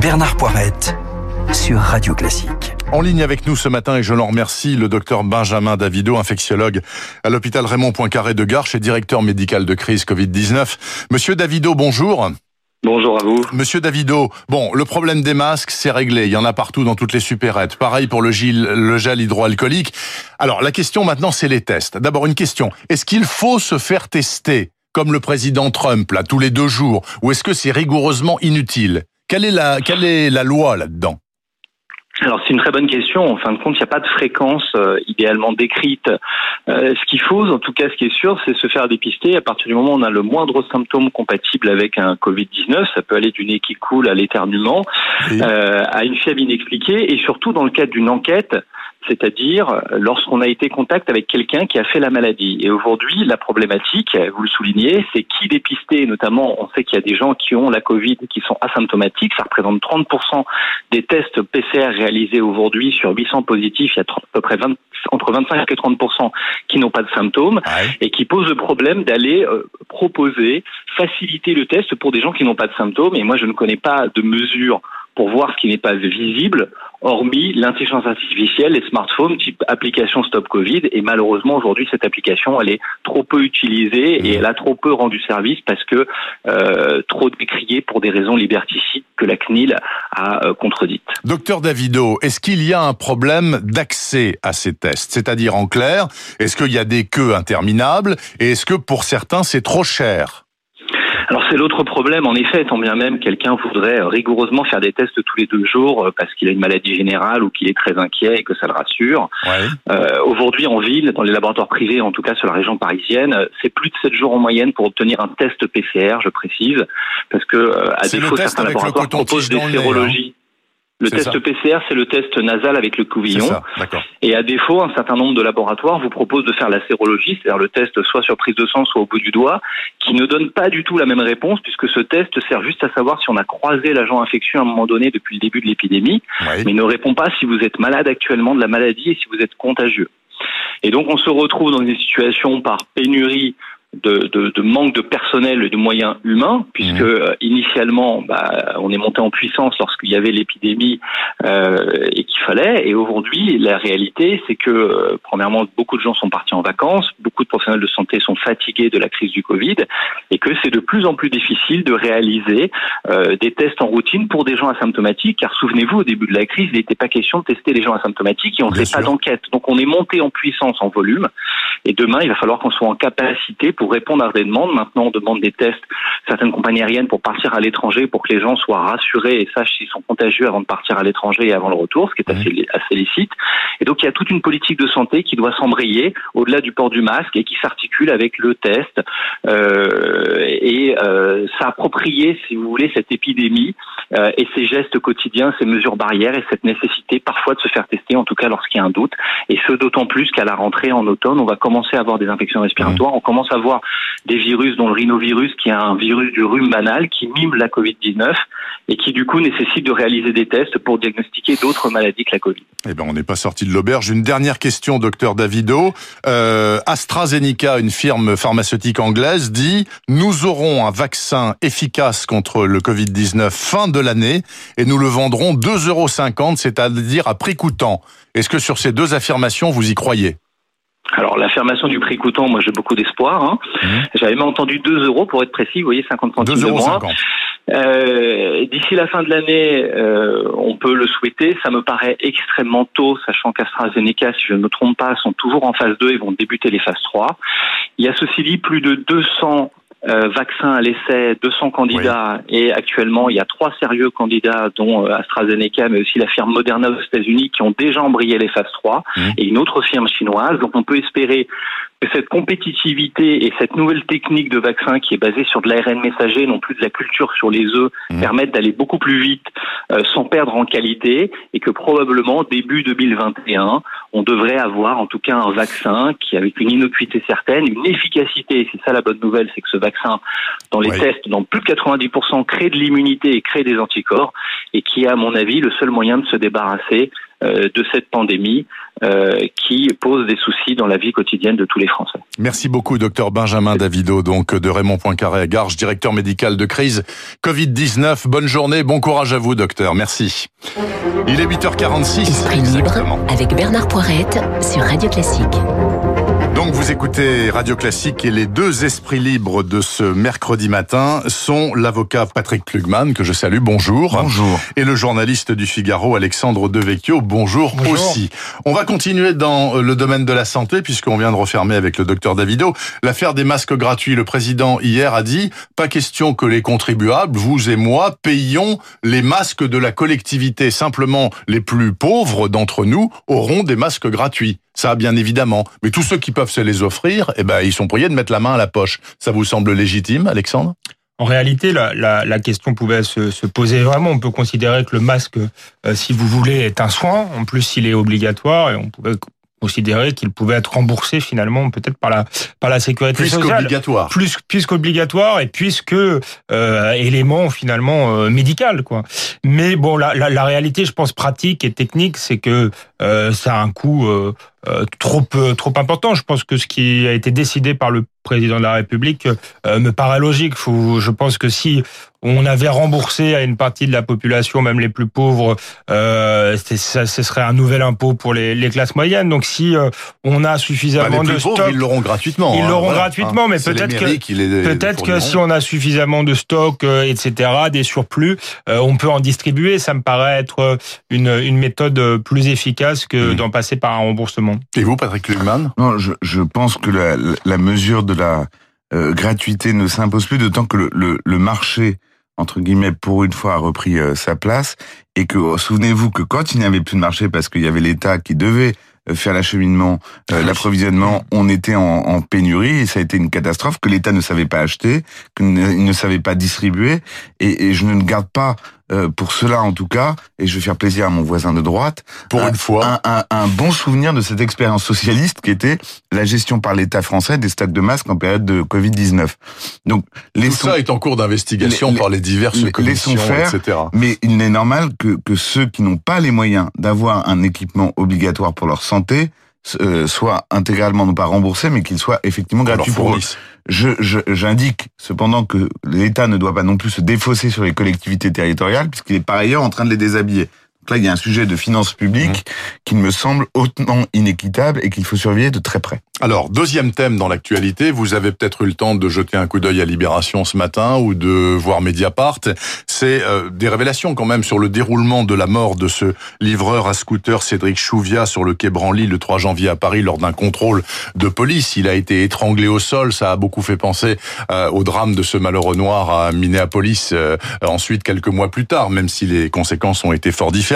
Bernard Poirette sur Radio Classique. En ligne avec nous ce matin, et je l'en remercie, le docteur Benjamin Davido, infectiologue à l'hôpital Raymond Poincaré de Garches et directeur médical de crise Covid-19. Monsieur Davido, bonjour. Bonjour à vous. Monsieur Davido, bon, le problème des masques, c'est réglé. Il y en a partout dans toutes les supérettes. Pareil pour le gel, le gel hydroalcoolique. Alors, la question maintenant, c'est les tests. D'abord, une question. Est-ce qu'il faut se faire tester, comme le président Trump, là, tous les deux jours, ou est-ce que c'est rigoureusement inutile? Quelle est la, quelle est la loi là-dedans? Alors c'est une très bonne question. En fin de compte, il n'y a pas de fréquence euh, idéalement décrite. Euh, ce qu'il faut, en tout cas, ce qui est sûr, c'est se faire dépister. À partir du moment où on a le moindre symptôme compatible avec un Covid-19, ça peut aller du nez qui coule à l'éternuement, euh, à une fièvre inexpliquée, et surtout dans le cadre d'une enquête, c'est-à-dire lorsqu'on a été contact avec quelqu'un qui a fait la maladie. Et aujourd'hui, la problématique, vous le soulignez, c'est qui dépister. Notamment, on sait qu'il y a des gens qui ont la Covid qui sont asymptomatiques. Ça représente 30% des tests PCR réalisés aujourd'hui sur 800 positifs. Il y a à peu près 20, entre 25 et 30% qui n'ont pas de symptômes et qui posent le problème d'aller euh, proposer, faciliter le test pour des gens qui n'ont pas de symptômes. Et moi, je ne connais pas de mesures pour voir ce qui n'est pas visible, hormis l'intelligence artificielle, les smartphones, type application Stop Covid. Et malheureusement, aujourd'hui, cette application, elle est trop peu utilisée et mmh. elle a trop peu rendu service parce que euh, trop décriée pour des raisons liberticides que la CNIL a euh, contredites. Docteur Davido, est-ce qu'il y a un problème d'accès à ces tests? C'est-à-dire, en clair, est-ce qu'il y a des queues interminables? Et est-ce que pour certains, c'est trop cher? C'est l'autre problème, en effet, tant bien même quelqu'un voudrait rigoureusement faire des tests tous les deux jours euh, parce qu'il a une maladie générale ou qu'il est très inquiet et que ça le rassure. Euh, Aujourd'hui en ville, dans les laboratoires privés, en tout cas sur la région parisienne, c'est plus de 7 jours en moyenne pour obtenir un test PCR, je précise, parce que euh, à défaut certains laboratoires proposent des hein. sérologies. Le test PCR, c'est le test nasal avec le couvillon. Et à défaut, un certain nombre de laboratoires vous proposent de faire la sérologie, c'est-à-dire le test soit sur prise de sang, soit au bout du doigt, qui ne donne pas du tout la même réponse, puisque ce test sert juste à savoir si on a croisé l'agent infectieux à un moment donné depuis le début de l'épidémie, mais ne répond pas si vous êtes malade actuellement de la maladie et si vous êtes contagieux. Et donc on se retrouve dans une situation par pénurie de, de, de, manque de personnel et de moyens humains, puisque mmh. euh, initialement, bah, on est monté en puissance lorsqu'il y avait l'épidémie euh, et qu'il fallait. Et aujourd'hui, la réalité, c'est que, euh, premièrement, beaucoup de gens sont partis en vacances, beaucoup de professionnels de santé sont fatigués de la crise du Covid, et que c'est de plus en plus difficile de réaliser euh, des tests en routine pour des gens asymptomatiques, car souvenez-vous, au début de la crise, il n'était pas question de tester les gens asymptomatiques et on ne fait pas d'enquête. Donc on est monté en puissance en volume, et demain, il va falloir qu'on soit en capacité pour répondre à des demandes. Maintenant, on demande des tests, certaines compagnies aériennes pour partir à l'étranger, pour que les gens soient rassurés et sachent s'ils sont contagieux avant de partir à l'étranger et avant le retour, ce qui est assez, mmh. assez licite. Et donc, il y a toute une politique de santé qui doit s'embrayer au-delà du port du masque et qui s'articule avec le test euh, et euh, s'approprier, si vous voulez, cette épidémie euh, et ces gestes quotidiens, ces mesures barrières et cette nécessité parfois de se faire tester, en tout cas lorsqu'il y a un doute. Et ce d'autant plus qu'à la rentrée en automne, on va commencer à avoir des infections respiratoires, mmh. on commence à voir des virus, dont le rhinovirus, qui est un virus du rhume banal, qui mime la Covid-19 et qui du coup nécessite de réaliser des tests pour diagnostiquer d'autres maladies que la Covid. Eh ben, on n'est pas sorti de l'auberge. Une dernière question, docteur Davido. Euh, AstraZeneca, une firme pharmaceutique anglaise, dit nous aurons un vaccin efficace contre le Covid-19 fin de l'année et nous le vendrons 2,50 euros, c'est-à-dire à prix coûtant. Est-ce que sur ces deux affirmations, vous y croyez? Alors l'affirmation du prix coûtant, moi j'ai beaucoup d'espoir. Hein. Mmh. J'avais même entendu 2 euros pour être précis, vous voyez 50 centimes de moins. Euh, D'ici la fin de l'année, euh, on peut le souhaiter. Ça me paraît extrêmement tôt, sachant qu'AstraZeneca, si je ne me trompe pas, sont toujours en phase 2 et vont débuter les phases 3. Il y a ceci dit plus de 200 euh, vaccins à l'essai, 200 candidats, et actuellement il y a trois sérieux candidats, dont euh, AstraZeneca, mais aussi la firme Moderna aux États-Unis, qui ont déjà embrayé les phases 3, mmh. et une autre firme chinoise. Donc on peut espérer que cette compétitivité et cette nouvelle technique de vaccin qui est basée sur de l'ARN messager, non plus de la culture sur les œufs, mmh. permettent d'aller beaucoup plus vite euh, sans perdre en qualité, et que probablement début 2021, on devrait avoir en tout cas un vaccin qui, avec une innocuité certaine, une efficacité. C'est ça la bonne nouvelle, c'est que ce vaccin, dans les tests, dans plus de 90%, crée de l'immunité et crée des anticorps, et qui est, à mon avis, le seul moyen de se débarrasser de cette pandémie qui pose des soucis dans la vie quotidienne de tous les Français. Merci beaucoup, docteur Benjamin Davido, donc de Raymond Poincaré à Garges, directeur médical de crise Covid-19. Bonne journée, bon courage à vous, docteur. Merci. Il est 8h46. Esprit libre avec Bernard Poirette sur Radio Classique. Donc vous écoutez Radio Classique et les deux esprits libres de ce mercredi matin sont l'avocat Patrick Plugman, que je salue, bonjour. Bonjour. Et le journaliste du Figaro, Alexandre Devecchio, bonjour, bonjour. aussi. On va continuer dans le domaine de la santé, puisqu'on vient de refermer avec le docteur Davido l'affaire des masques gratuits. Le président hier a dit, pas question que les contribuables, vous et moi, payons les masques de la collectivité. Simplement, les plus pauvres d'entre nous auront des masques gratuits. Ça, bien évidemment. Mais tous ceux qui peuvent se les offrir, eh ben, ils sont priés de mettre la main à la poche. Ça vous semble légitime, Alexandre? En réalité, la, la, la question pouvait se, se, poser vraiment. On peut considérer que le masque, euh, si vous voulez, est un soin. En plus, il est obligatoire et on pouvait considérer qu'il pouvait être remboursé finalement peut-être par la par la sécurité plus sociale qu'obligatoire plus plus qu'obligatoire et puisque euh, élément finalement euh, médical quoi mais bon la, la, la réalité je pense pratique et technique c'est que euh, ça a un coût euh, trop trop important. Je pense que ce qui a été décidé par le président de la République me paraît logique. Faut, je pense que si on avait remboursé à une partie de la population, même les plus pauvres, euh, ça, ce serait un nouvel impôt pour les, les classes moyennes. Donc si on a suffisamment bah, les de pauvres, stock, ils l'auront gratuitement. Ils hein, l'auront voilà, gratuitement, mais peut-être que peut-être que si on a suffisamment de stock, euh, etc., des surplus, euh, on peut en distribuer. Ça me paraît être une, une méthode plus efficace que mmh. d'en passer par un remboursement. Et vous, Patrick Lugman Non, je, je pense que la, la mesure de la euh, gratuité ne s'impose plus, d'autant que le, le, le, marché, entre guillemets, pour une fois, a repris euh, sa place, et que, souvenez-vous que quand il n'y avait plus de marché, parce qu'il y avait l'État qui devait faire l'acheminement, euh, l'approvisionnement, on était en, en, pénurie et ça a été une catastrophe que l'État ne savait pas acheter, qu'il ne, ne, savait pas distribuer. Et, et je ne garde pas euh, pour cela en tout cas, et je vais faire plaisir à mon voisin de droite, pour un, une fois, un, un, un, bon souvenir de cette expérience socialiste qui était la gestion par l'État français des stocks de masques en période de Covid 19. Donc les tout ça est en cours d'investigation par les diverses les, commissions, faire, etc. Mais il n'est normal que, que ceux qui n'ont pas les moyens d'avoir un équipement obligatoire pour leur santé euh, soient intégralement non pas remboursés, mais qu'ils soient effectivement gratuits pour eux. Je, j'indique cependant que l'État ne doit pas non plus se défausser sur les collectivités territoriales, puisqu'il est par ailleurs en train de les déshabiller. Donc là, il y a un sujet de finances publiques mmh. qui me semble hautement inéquitable et qu'il faut surveiller de très près. Alors, deuxième thème dans l'actualité, vous avez peut-être eu le temps de jeter un coup d'œil à Libération ce matin ou de voir Mediapart. C'est euh, des révélations quand même sur le déroulement de la mort de ce livreur à scooter Cédric Chouvia sur le quai Branly le 3 janvier à Paris lors d'un contrôle de police. Il a été étranglé au sol. Ça a beaucoup fait penser euh, au drame de ce malheureux noir à Minneapolis euh, ensuite quelques mois plus tard, même si les conséquences ont été fort différentes.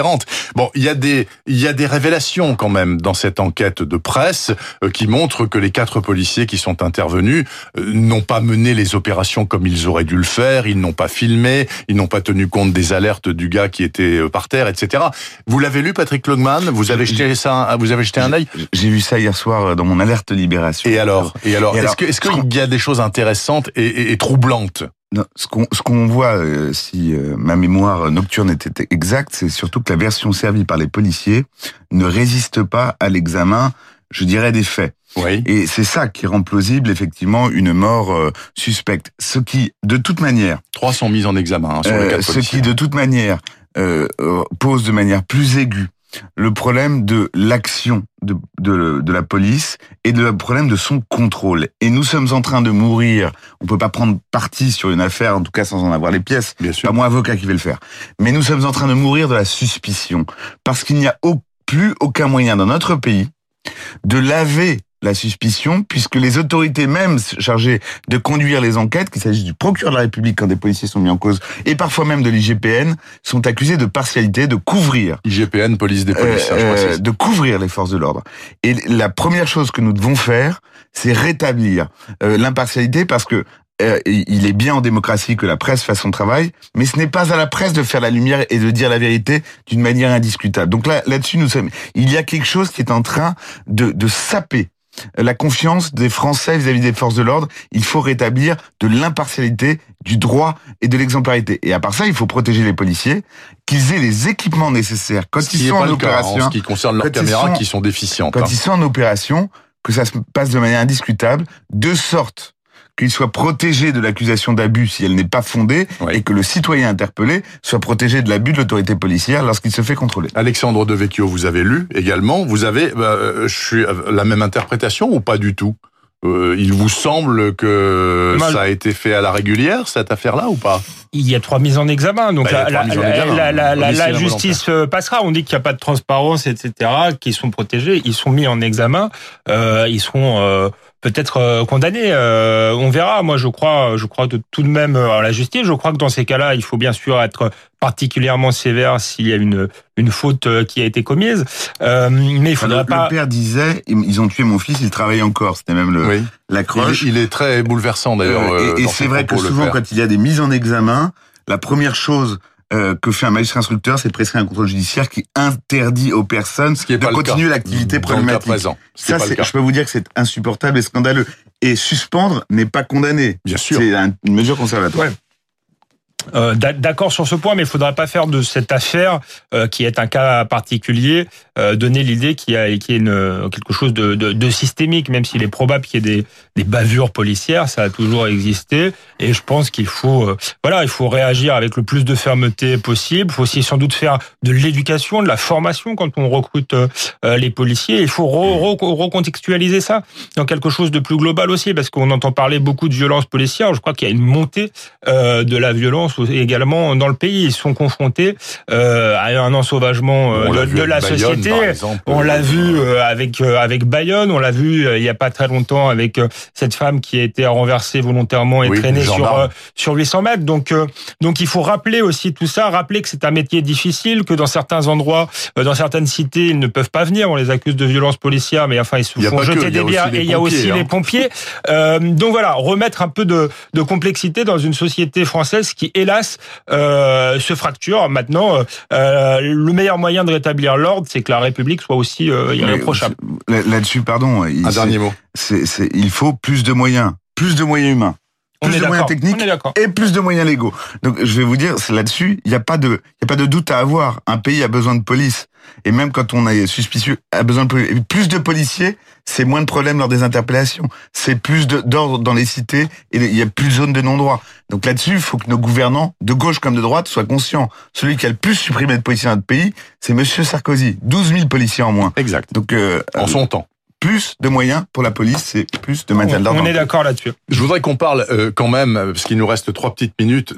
Bon, il y a des il y a des révélations quand même dans cette enquête de presse euh, qui montrent que les quatre policiers qui sont intervenus euh, n'ont pas mené les opérations comme ils auraient dû le faire, ils n'ont pas filmé, ils n'ont pas tenu compte des alertes du gars qui était euh, par terre, etc. Vous l'avez lu, Patrick Logman? Vous avez jeté ça, vous avez jeté un œil? J'ai vu ça hier soir dans mon alerte Libération. Et alors? Et alors, est-ce qu'il y a des choses intéressantes et, et, et troublantes? Non, ce qu'on ce qu'on voit, euh, si euh, ma mémoire nocturne était exacte, c'est surtout que la version servie par les policiers ne résiste pas à l'examen, je dirais, des faits. Oui. Et c'est ça qui rend plausible effectivement une mort euh, suspecte. Ce qui, de toute manière, trois sont mis en examen hein, sur les quatre Ce qui, de toute manière, euh, pose de manière plus aiguë le problème de l'action de, de, de, la police et le problème de son contrôle. Et nous sommes en train de mourir. On peut pas prendre parti sur une affaire, en tout cas sans en avoir les pièces. Bien sûr. Pas moi avocat qui vais le faire. Mais nous sommes en train de mourir de la suspicion parce qu'il n'y a au, plus aucun moyen dans notre pays de laver la suspicion, puisque les autorités même chargées de conduire les enquêtes, qu'il s'agisse du procureur de la République quand des policiers sont mis en cause, et parfois même de l'IGPN, sont accusés de partialité, de couvrir. IGPN, police des policiers, euh, de couvrir les forces de l'ordre. Et la première chose que nous devons faire, c'est rétablir euh, l'impartialité, parce que euh, il est bien en démocratie que la presse fasse son travail, mais ce n'est pas à la presse de faire la lumière et de dire la vérité d'une manière indiscutable. Donc là, là-dessus, nous sommes. Il y a quelque chose qui est en train de, de saper la confiance des Français vis-à-vis des forces de l'ordre. Il faut rétablir de l'impartialité, du droit et de l'exemplarité. Et à part ça, il faut protéger les policiers, qu'ils aient les équipements nécessaires quand Ce ils sont en cas, opération. en ce qui concerne leurs caméras sont- qui sont déficientes. quand hein. ils sont en opération, que ça se passe de manière indiscutable, de sorte qu'ils soient protégés de l'accusation d'abus si elle n'est pas fondée, Oui. et que le citoyen interpellé soit protégé de l'abus de l'autorité policière lorsqu'il se fait contrôler. Alexandre Devecchio, vous avez lu également. Vous avez bah, euh, je suis euh, la même interprétation ou pas du tout? Euh, Il vous semble que Mal. ça a été fait à la régulière cette affaire-là ou pas? Il y a trois mises en examen, donc Bah, la, trois mises en la- examen. la- la- la- Homicide la justice passera. On dit qu'il n'y a pas de transparence, etc., qu'ils sont protégés, ils sont mis en examen, euh, ils seront euh, peut-être euh, condamnés. euh, on verra. Moi, je crois, je crois de tout de même euh, à la justice. Je crois que dans ces cas-là, il faut bien sûr être particulièrement sévère s'il y a une une faute qui a été commise. Euh, mais il faudrait le, pas. le père disait, ils ont tué mon fils, il travaille encore. C'était même le, Oui. l'accroche. il, il est très bouleversant d'ailleurs. Et c'est vrai que propos, souvent, quand il y a des mises en examen, la première chose euh, que fait un magistrat instructeur, c'est de prescrire un contrôle judiciaire qui interdit aux personnes Ce qui est de continuer l'activité le problématique. présent. Ça, pas le c'est- cas. je peux vous dire que c'est insupportable et scandaleux. Et suspendre n'est pas condamner. Bien sûr. C'est un- une mesure conservatoire. Ouais. Euh, d'a- D'accord sur ce point, mais il faudrait pas faire de cette affaire, euh, qui est un cas particulier, euh, donner l'idée qu'il y a, qu'il y une, quelque chose de, de, de systémique, même s'il est probable qu'il y ait des, des bavures policières, ça a toujours existé. Et je pense qu'il faut, euh, voilà, il faut réagir avec le plus de fermeté possible. Il faut aussi sans doute faire de l'éducation, de la formation quand on recrute euh, les policiers. Il faut re- re- recontextualiser ça dans quelque chose de plus global aussi, parce qu'on entend parler beaucoup de violence policière. Je crois qu'il y a une montée de la violence également dans le pays. Ils sont confrontés euh, à un ensauvagement euh, de, la Bayonne, société. On l'a vu euh, avec euh, avec Bayonne, on l'a vu euh, il y a pas très longtemps avec euh, cette femme qui a été renversée volontairement et Oui, traînée sur euh, sur 800 mètres. Donc euh, donc il faut rappeler aussi tout ça, rappeler que c'est un métier difficile, que dans certains endroits, euh, dans certaines cités, ils ne peuvent pas venir. On les accuse de violence policière, mais enfin ils se font que, jeter a des bières les et il y a aussi pompiers, hein. les pompiers. Euh, donc voilà, remettre un peu de, de complexité dans une société française qui, hélas, euh, se fracture. Maintenant, euh, euh, le meilleur moyen de rétablir l'ordre, c'est que la République soit aussi euh, irréprochable. Là-dessus, pardon. il- Un dernier mot. il faut plus de moyens. Plus de moyens humains. On Plus de moyens techniques On est d'accord. et plus de moyens légaux. Donc je vais vous dire, là-dessus, il n'y a pas de, il y a pas de doute à avoir. Un pays a besoin de police. Et même quand on est suspicieux, a besoin de. Et plus de policiers, c'est moins de problèmes lors des interpellations. C'est plus d'ordre dans les cités et il y a plus de zones de non-droit. Donc là-dessus, il faut que nos gouvernants, de gauche comme de droite, soient conscients. Celui qui a le plus supprimé de policiers dans notre pays, c'est Monsieur Sarkozy. 12 000 policiers en moins. Exact. Donc euh, En son temps. Plus de moyens pour la police, c'est plus de maintien de l'ordre. On est d'accord là-dessus. Je voudrais qu'on parle euh, quand même, euh, parce qu'il nous reste trois petites minutes,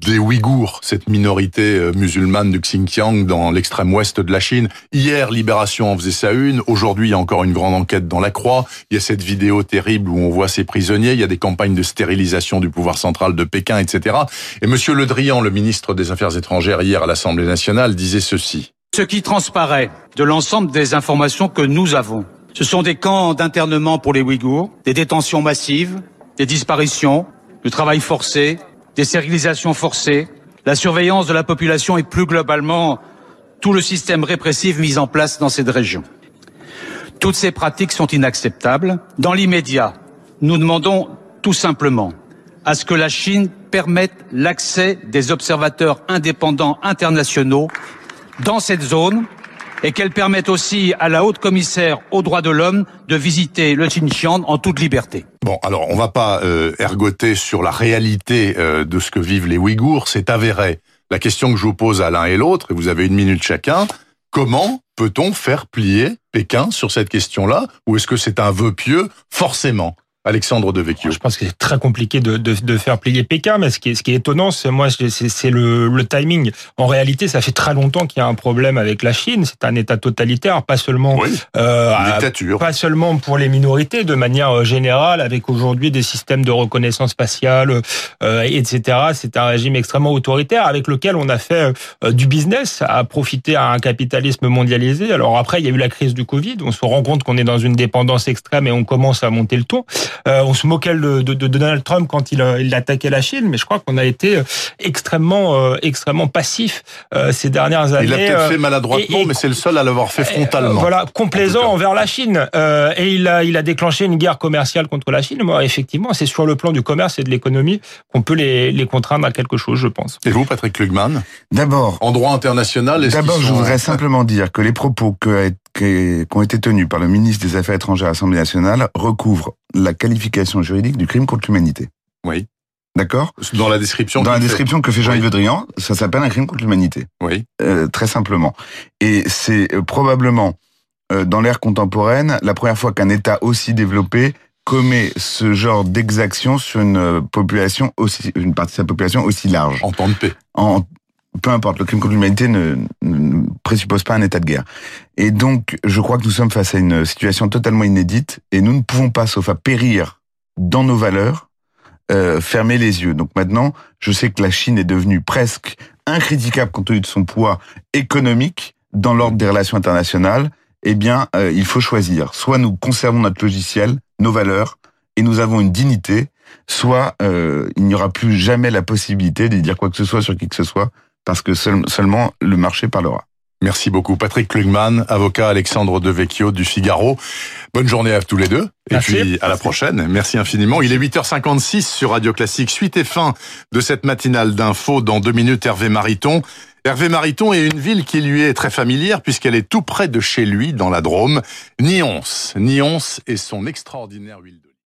des Ouïghours, cette minorité euh, musulmane du Xinjiang dans l'extrême ouest de la Chine. Hier, Libération en faisait sa une. Aujourd'hui, il y a encore une grande enquête dans la Croix. Il y a cette vidéo terrible où on voit ces prisonniers. Il y a des campagnes de stérilisation du pouvoir central de Pékin, etc. Et Monsieur Le Drian, le ministre des Affaires étrangères, hier à l'Assemblée nationale, disait ceci. Ce qui transparaît de l'ensemble des informations que nous avons, ce sont des camps d'internement pour les Ouïghours, des détentions massives, des disparitions, du travail forcé, des stérilisations forcées, la surveillance de la population et plus globalement tout le système répressif mis en place dans cette région. Toutes ces pratiques sont inacceptables. Dans l'immédiat, nous demandons tout simplement à ce que la Chine permette l'accès des observateurs indépendants internationaux dans cette zone et qu'elle permette aussi à la haute commissaire aux droits de l'homme de visiter le Xinjiang en toute liberté. Bon, alors on va pas euh, ergoter sur la réalité euh, de ce que vivent les Ouïghours, c'est avéré. La question que je vous pose à l'un et l'autre, et vous avez une minute chacun, comment peut-on faire plier Pékin sur cette question-là? Ou est-ce que c'est un vœu pieux? Forcément. Alexandre Devecchio. Je pense que c'est très compliqué de, de, de, faire plier Pékin, mais ce qui est, ce qui est étonnant, c'est moi, c'est le, le, timing. En réalité, ça fait très longtemps qu'il y a un problème avec la Chine. C'est un État totalitaire, pas seulement oui, euh, dictature, pas seulement pour les minorités, de manière générale, avec aujourd'hui des systèmes de reconnaissance faciale, euh, etc. C'est un régime extrêmement autoritaire avec lequel on a fait euh, du business, à profiter à un capitalisme mondialisé. Alors après, il y a eu la crise du Covid. On se rend compte qu'on est dans une dépendance extrême et on commence à monter le ton. On se moquait de, de, de, Donald Trump quand il, il attaquait la Chine, mais je crois qu'on a été extrêmement, extrêmement passif ces dernières années. Il l'a peut-être fait maladroitement, mais c'est le seul à l'avoir fait frontalement. voilà, complaisant envers la Chine. et il a, il a déclenché une guerre commerciale contre la Chine. Moi, effectivement, c'est sur le plan du commerce et de l'économie qu'on peut les, les contraindre à quelque chose, je pense. Et vous, Patrick Klugman? D'abord. En droit international, D'abord, je voudrais simplement dire que les propos que, qui ont été tenus par le ministre des Affaires étrangères à l'Assemblée nationale recouvrent la qualification juridique du crime contre l'humanité. Oui. D'accord? Dans la description. Dans la description que fait Jean-Yves Le Drian, ça s'appelle un crime contre l'humanité. Oui. Euh, très simplement. Et c'est euh, probablement euh, dans l'ère contemporaine la première fois qu'un État aussi développé commet ce genre d'exaction sur une population aussi, une partie de sa population aussi large. En temps de paix. En, peu importe, le crime contre l'humanité ne, ne, présuppose pas un état de guerre. Et donc, je crois que nous sommes face à une situation totalement inédite et nous ne pouvons pas, sauf à périr dans nos valeurs, euh, fermer les yeux. Donc maintenant, je sais que la Chine est devenue presque incritiquable compte tenu de son poids économique dans l'ordre des relations internationales. Eh bien, euh, il faut choisir. Soit nous conservons notre logiciel, nos valeurs, et nous avons une dignité, soit euh, il n'y aura plus jamais la possibilité de dire quoi que ce soit sur qui que ce soit, parce que seulement le marché parlera. Merci beaucoup. Patrick Klugman, avocat Alexandre Devecchio du Figaro. Bonne journée à tous les deux. Et puis à la prochaine. Merci infiniment. Il est 8h56 sur Radio Classique. Suite et fin de cette matinale d'infos. Dans deux minutes, Hervé Mariton. Hervé Mariton est une ville qui lui est très familière puisqu'elle est tout près de chez lui, dans la Drôme. Nyons. Nyons et son extraordinaire huile de